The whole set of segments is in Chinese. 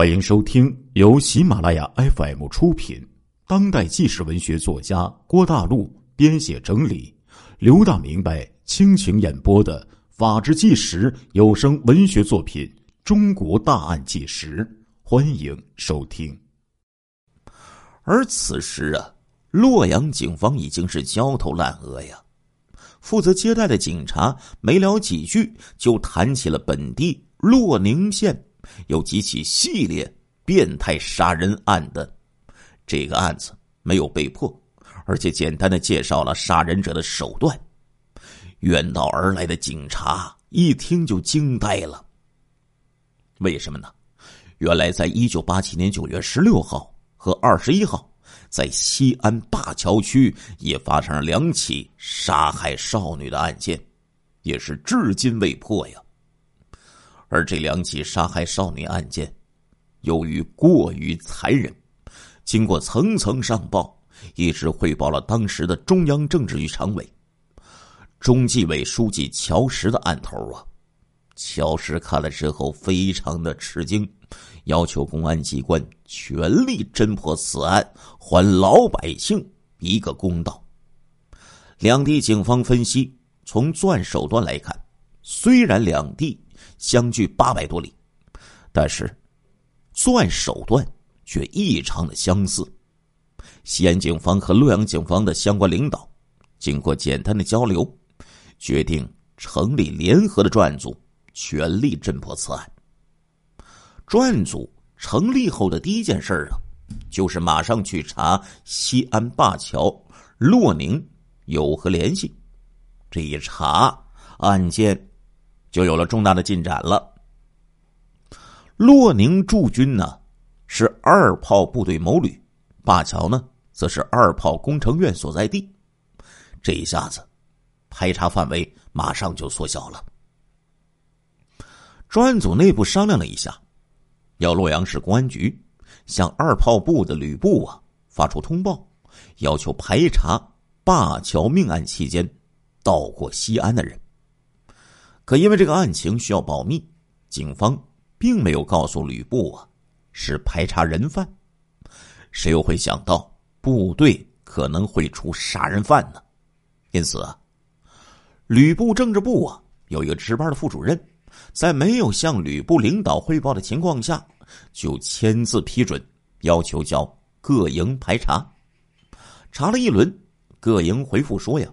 欢迎收听由喜马拉雅 FM 出品、当代纪实文学作家郭大陆编写整理、刘大明白倾情演播的《法制纪实》有声文学作品《中国大案纪实》，欢迎收听。而此时啊，洛阳警方已经是焦头烂额呀。负责接待的警察没聊几句，就谈起了本地洛宁县。有几起系列变态杀人案的这个案子没有被破，而且简单的介绍了杀人者的手段。远道而来的警察一听就惊呆了。为什么呢？原来在一九八七年九月十六号和二十一号，在西安灞桥区也发生了两起杀害少女的案件，也是至今未破呀。而这两起杀害少女案件，由于过于残忍，经过层层上报，一直汇报了当时的中央政治局常委、中纪委书记乔石的案头啊。乔石看了之后非常的吃惊，要求公安机关全力侦破此案，还老百姓一个公道。两地警方分析，从作案手段来看，虽然两地。相距八百多里，但是作案手段却异常的相似。西安警方和洛阳警方的相关领导经过简单的交流，决定成立联合的专案组，全力侦破此案。专案组成立后的第一件事啊，就是马上去查西安灞桥、洛宁有何联系。这一查，案件。就有了重大的进展了。洛宁驻军呢是二炮部队某旅，灞桥呢则是二炮工程院所在地。这一下子，排查范围马上就缩小了。专案组内部商量了一下，要洛阳市公安局向二炮部的旅部啊发出通报，要求排查灞桥命案期间到过西安的人。可因为这个案情需要保密，警方并没有告诉吕布啊，是排查人犯。谁又会想到部队可能会出杀人犯呢？因此啊，吕布政治部啊有一个值班的副主任，在没有向吕布领导汇报的情况下，就签字批准，要求叫各营排查。查了一轮，各营回复说呀。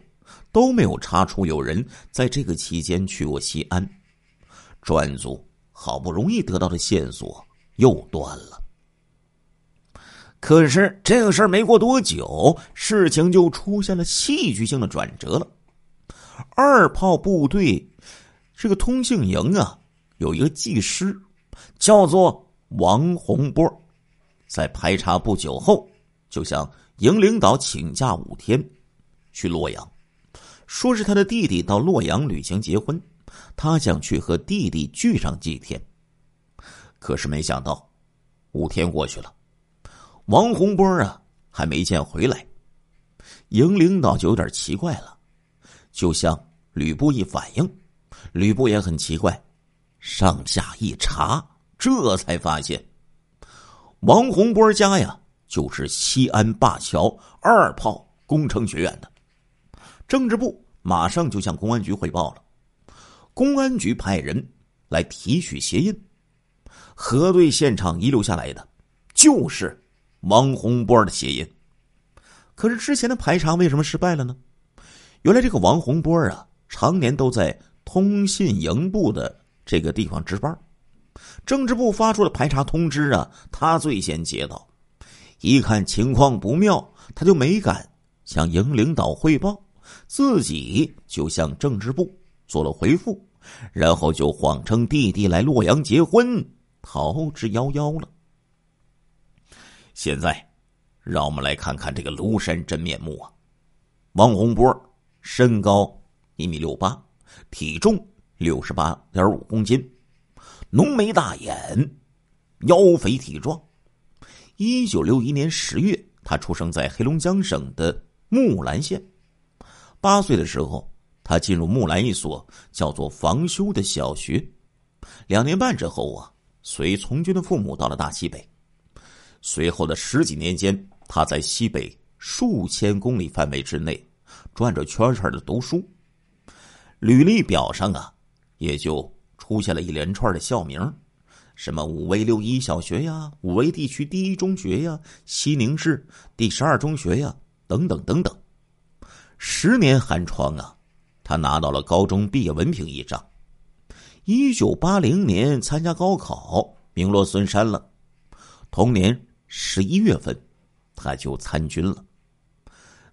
都没有查出有人在这个期间去过西安，专案组好不容易得到的线索又断了。可是这个事儿没过多久，事情就出现了戏剧性的转折了。二炮部队这个通信营啊，有一个技师叫做王洪波，在排查不久后，就向营领导请假五天，去洛阳。说是他的弟弟到洛阳旅行结婚，他想去和弟弟聚上几天。可是没想到，五天过去了，王洪波啊还没见回来，营领导就有点奇怪了，就向吕布一反映，吕布也很奇怪，上下一查，这才发现，王洪波家呀就是西安灞桥二炮工程学院的。政治部马上就向公安局汇报了，公安局派人来提取鞋印，核对现场遗留下来的就是王洪波的鞋印。可是之前的排查为什么失败了呢？原来这个王洪波啊，常年都在通信营部的这个地方值班，政治部发出了排查通知啊，他最先接到，一看情况不妙，他就没敢向营领导汇报。自己就向政治部做了回复，然后就谎称弟弟来洛阳结婚，逃之夭夭了。现在，让我们来看看这个庐山真面目啊！王洪波身高一米六八，体重六十八点五公斤，浓眉大眼，腰肥体壮。一九六一年十月，他出生在黑龙江省的木兰县。八岁的时候，他进入木兰一所叫做房修的小学。两年半之后啊，随从军的父母到了大西北。随后的十几年间，他在西北数千公里范围之内转着圈圈的读书。履历表上啊，也就出现了一连串的校名，什么五威六一小学呀，五威地区第一中学呀，西宁市第十二中学呀，等等等等。十年寒窗啊，他拿到了高中毕业文凭一张。一九八零年参加高考，名落孙山了。同年十一月份，他就参军了，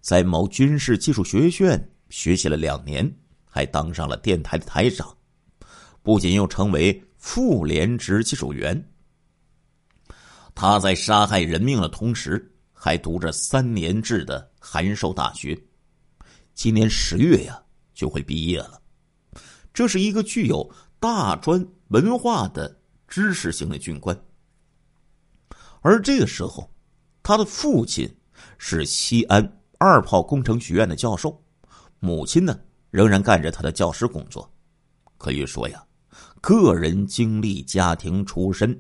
在某军事技术学院学习了两年，还当上了电台的台长，不仅又成为副连职技术员。他在杀害人命的同时，还读着三年制的函授大学，今年十月呀就会毕业了。这是一个具有。大专文化的知识型的军官，而这个时候，他的父亲是西安二炮工程学院的教授，母亲呢仍然干着他的教师工作。可以说呀，个人经历、家庭出身，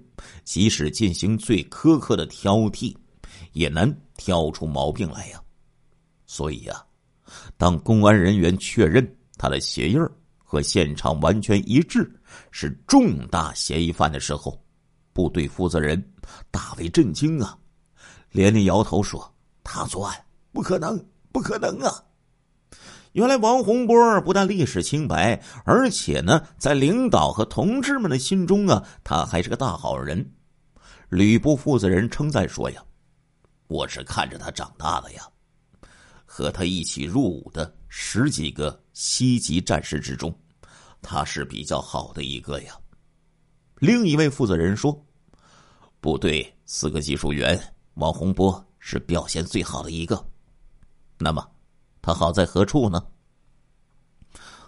即使进行最苛刻的挑剔，也难挑出毛病来呀。所以呀，当公安人员确认他的鞋印。和现场完全一致，是重大嫌疑犯的时候，部队负责人大为震惊啊！连连摇头说：“他作案不可能，不可能啊！”原来王洪波不但历史清白，而且呢，在领导和同志们的心中啊，他还是个大好人。旅部负责人称赞说：“呀，我是看着他长大的呀，和他一起入伍的十几个西级战士之中。”他是比较好的一个呀。另一位负责人说：“部队四个技术员，王洪波是表现最好的一个。那么，他好在何处呢？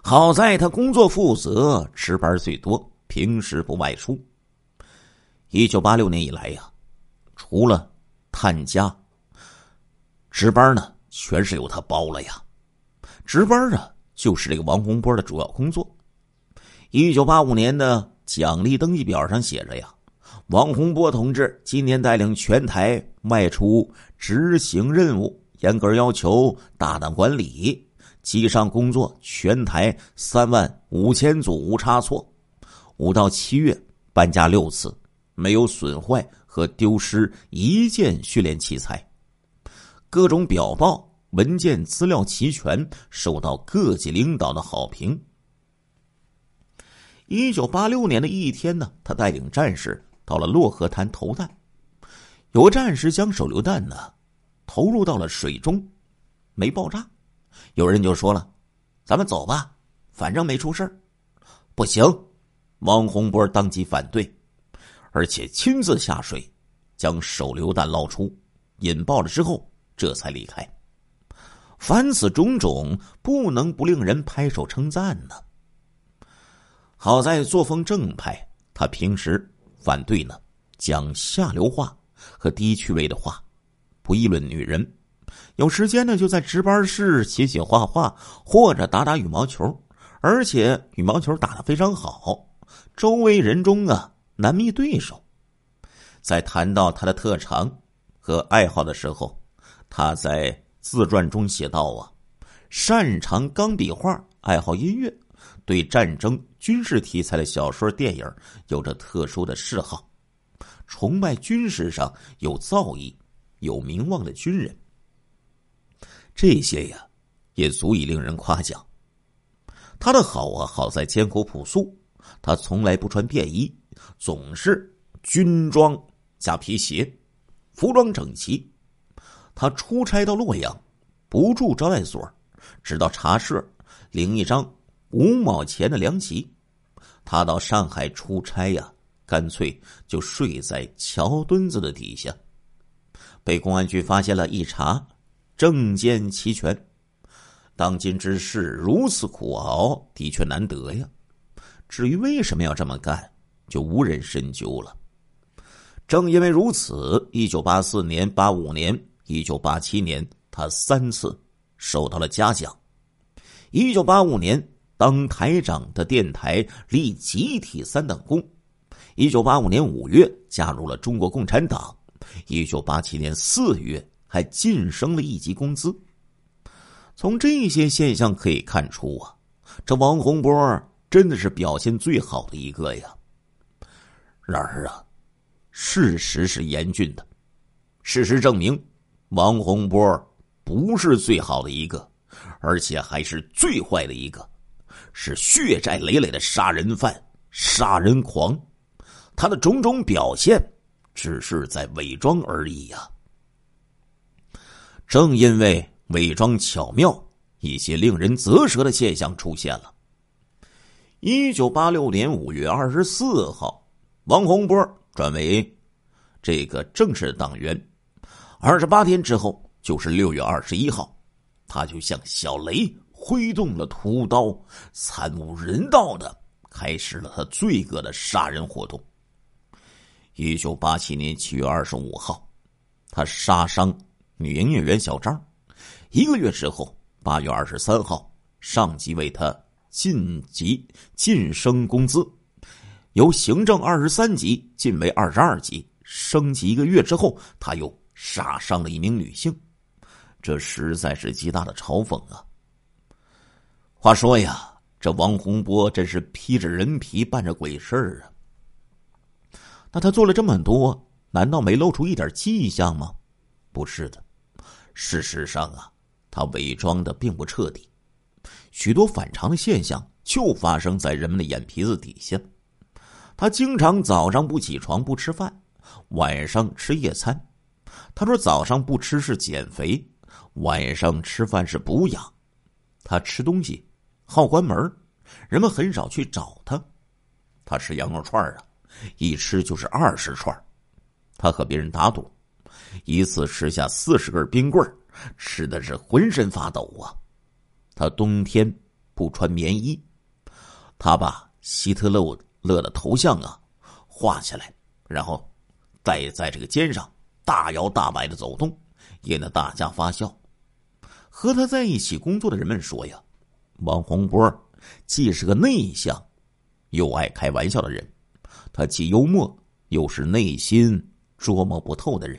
好在他工作负责，值班最多，平时不外出。一九八六年以来呀，除了探家，值班呢全是由他包了呀。值班啊，就是这个王洪波的主要工作。”一九八五年的奖励登记表上写着：“呀，王洪波同志今年带领全台外出执行任务，严格要求，大胆管理，机上工作全台三万五千组无差错。五到七月搬家六次，没有损坏和丢失一件训练器材。各种表报文件资料齐全，受到各级领导的好评。”一九八六年的一天呢，他带领战士到了洛河滩投弹，有个战士将手榴弹呢投入到了水中，没爆炸。有人就说了：“咱们走吧，反正没出事不行，王洪波当即反对，而且亲自下水将手榴弹捞出，引爆了之后，这才离开。凡此种种，不能不令人拍手称赞呢。好在作风正派，他平时反对呢讲下流话和低趣味的话，不议论女人。有时间呢就在值班室写写画画或者打打羽毛球，而且羽毛球打得非常好，周围人中啊难觅对手。在谈到他的特长和爱好的时候，他在自传中写道啊，擅长钢笔画，爱好音乐。对战争、军事题材的小说、电影有着特殊的嗜好，崇拜军事上有造诣、有名望的军人。这些呀，也足以令人夸奖。他的好啊，好在艰苦朴素。他从来不穿便衣，总是军装加皮鞋，服装整齐。他出差到洛阳，不住招待所，只到茶社领一张。五毛钱的凉席，他到上海出差呀，干脆就睡在桥墩子的底下。被公安局发现了，一查，证件齐全。当今之事如此苦熬，的确难得呀。至于为什么要这么干，就无人深究了。正因为如此，一九八四年、八五年、一九八七年，他三次受到了嘉奖。一九八五年。当台长的电台立集体三等功，一九八五年五月加入了中国共产党，一九八七年四月还晋升了一级工资。从这些现象可以看出啊，这王洪波真的是表现最好的一个呀。然而啊，事实是严峻的，事实证明，王洪波不是最好的一个，而且还是最坏的一个，是血债累累的杀人犯、杀人狂。他的种种表现，只是在伪装而已呀。正因为伪装巧妙，一些令人啧舌的现象出现了。一九八六年五月二十四号，王洪波转为这个正式党员。二十八天之后，就是六月二十一号，他就像小雷挥动了屠刀，惨无人道的开始了他罪恶的杀人活动。一九八七年七月二十五号，他杀伤女营业员小张。一个月之后，八月二十三号，上级为他晋级晋升工资，由行政二十三级晋为二十二级。升级一个月之后，他又杀伤了一名女性，这实在是极大的嘲讽啊！话说呀，这王洪波真是披着人皮办着鬼事儿啊！那他做了这么多，难道没露出一点迹象吗？不是的，事实上啊，他伪装的并不彻底，许多反常的现象就发生在人们的眼皮子底下。他经常早上不起床不吃饭，晚上吃夜餐。他说早上不吃是减肥，晚上吃饭是补养。他吃东西好关门，人们很少去找他。他吃羊肉串啊。一吃就是二十串，他和别人打赌，一次吃下四十根冰棍吃的是浑身发抖啊。他冬天不穿棉衣，他把希特勒勒的头像啊画起来，然后戴在这个肩上，大摇大摆的走动，引得大家发笑。和他在一起工作的人们说呀，王洪波既是个内向又爱开玩笑的人。他既幽默，又是内心捉摸不透的人。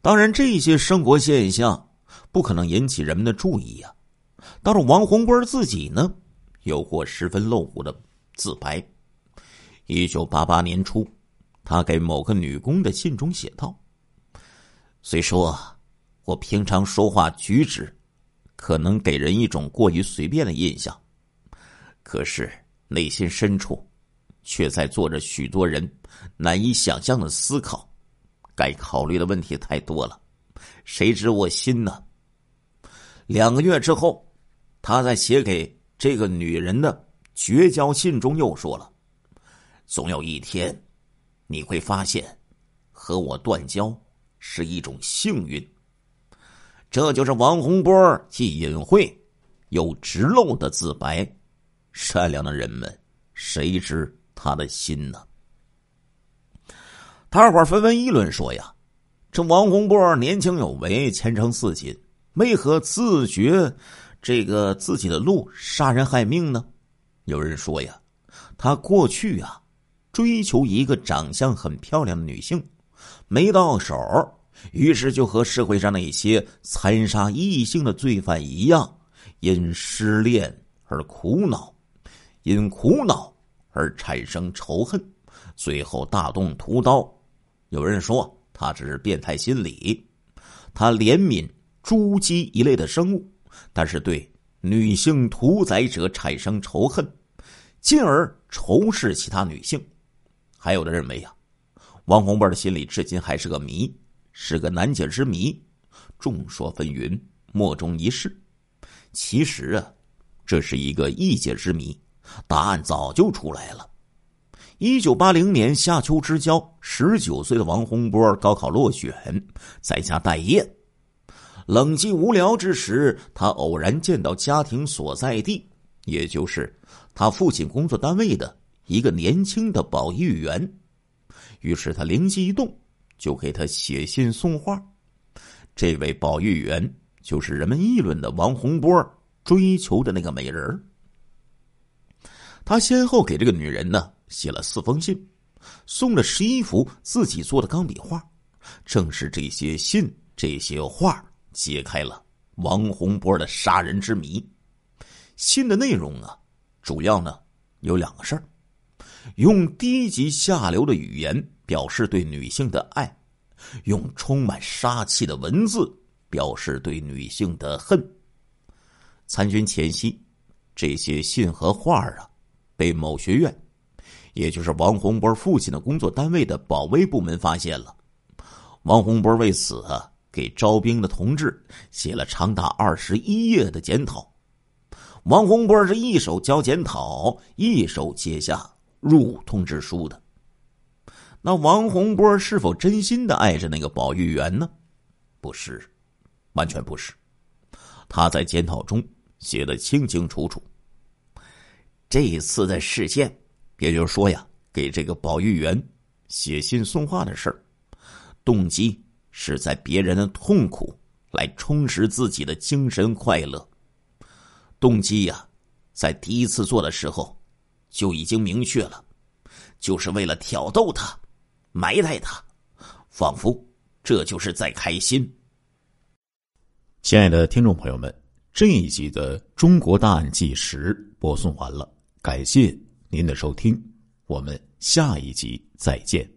当然，这些生活现象不可能引起人们的注意呀。倒是王洪波自己呢，有过十分露骨的自白。一九八八年初，他给某个女工的信中写道：“虽说我平常说话举止可能给人一种过于随便的印象，可是内心深处……”却在做着许多人难以想象的思考，该考虑的问题太多了，谁知我心呢？两个月之后，他在写给这个女人的绝交信中又说了：“总有一天，你会发现，和我断交是一种幸运。”这就是王洪波既隐晦又直露的自白。善良的人们，谁知？他的心呢？大伙纷纷议论说：“呀，这王洪波年轻有为，前程似锦，为何自觉这个自己的路杀人害命呢？”有人说：“呀，他过去啊，追求一个长相很漂亮的女性，没到手，于是就和社会上那些残杀异性的罪犯一样，因失恋而苦恼，因苦恼。”而产生仇恨，最后大动屠刀。有人说他只是变态心理，他怜悯猪鸡一类的生物，但是对女性屠宰者产生仇恨，进而仇视其他女性。还有的认为呀，王洪波的心里至今还是个谜，是个难解之谜。众说纷纭，莫衷一是。其实啊，这是一个易解之谜。答案早就出来了。一九八零年夏秋之交，十九岁的王洪波高考落选，在家待业。冷寂无聊之时，他偶然见到家庭所在地，也就是他父亲工作单位的一个年轻的保育员。于是他灵机一动，就给他写信送话。这位保育员就是人们议论的王洪波追求的那个美人。他先后给这个女人呢写了四封信，送了十一幅自己做的钢笔画。正是这些信、这些画，揭开了王洪波的杀人之谜。信的内容啊，主要呢有两个事儿：用低级下流的语言表示对女性的爱，用充满杀气的文字表示对女性的恨。参军前夕，这些信和画啊。被某学院，也就是王洪波父亲的工作单位的保卫部门发现了。王洪波为此啊，给招兵的同志写了长达二十一页的检讨。王洪波是一手交检讨，一手接下入伍通知书的。那王洪波是否真心的爱着那个保育员呢？不是，完全不是。他在检讨中写的清清楚楚。这一次的事件，也就是说呀，给这个保育员写信送话的事儿，动机是在别人的痛苦来充实自己的精神快乐。动机呀，在第一次做的时候就已经明确了，就是为了挑逗他，埋汰他，仿佛这就是在开心。亲爱的听众朋友们，这一集的《中国大案纪实》播送完了。感谢您的收听，我们下一集再见。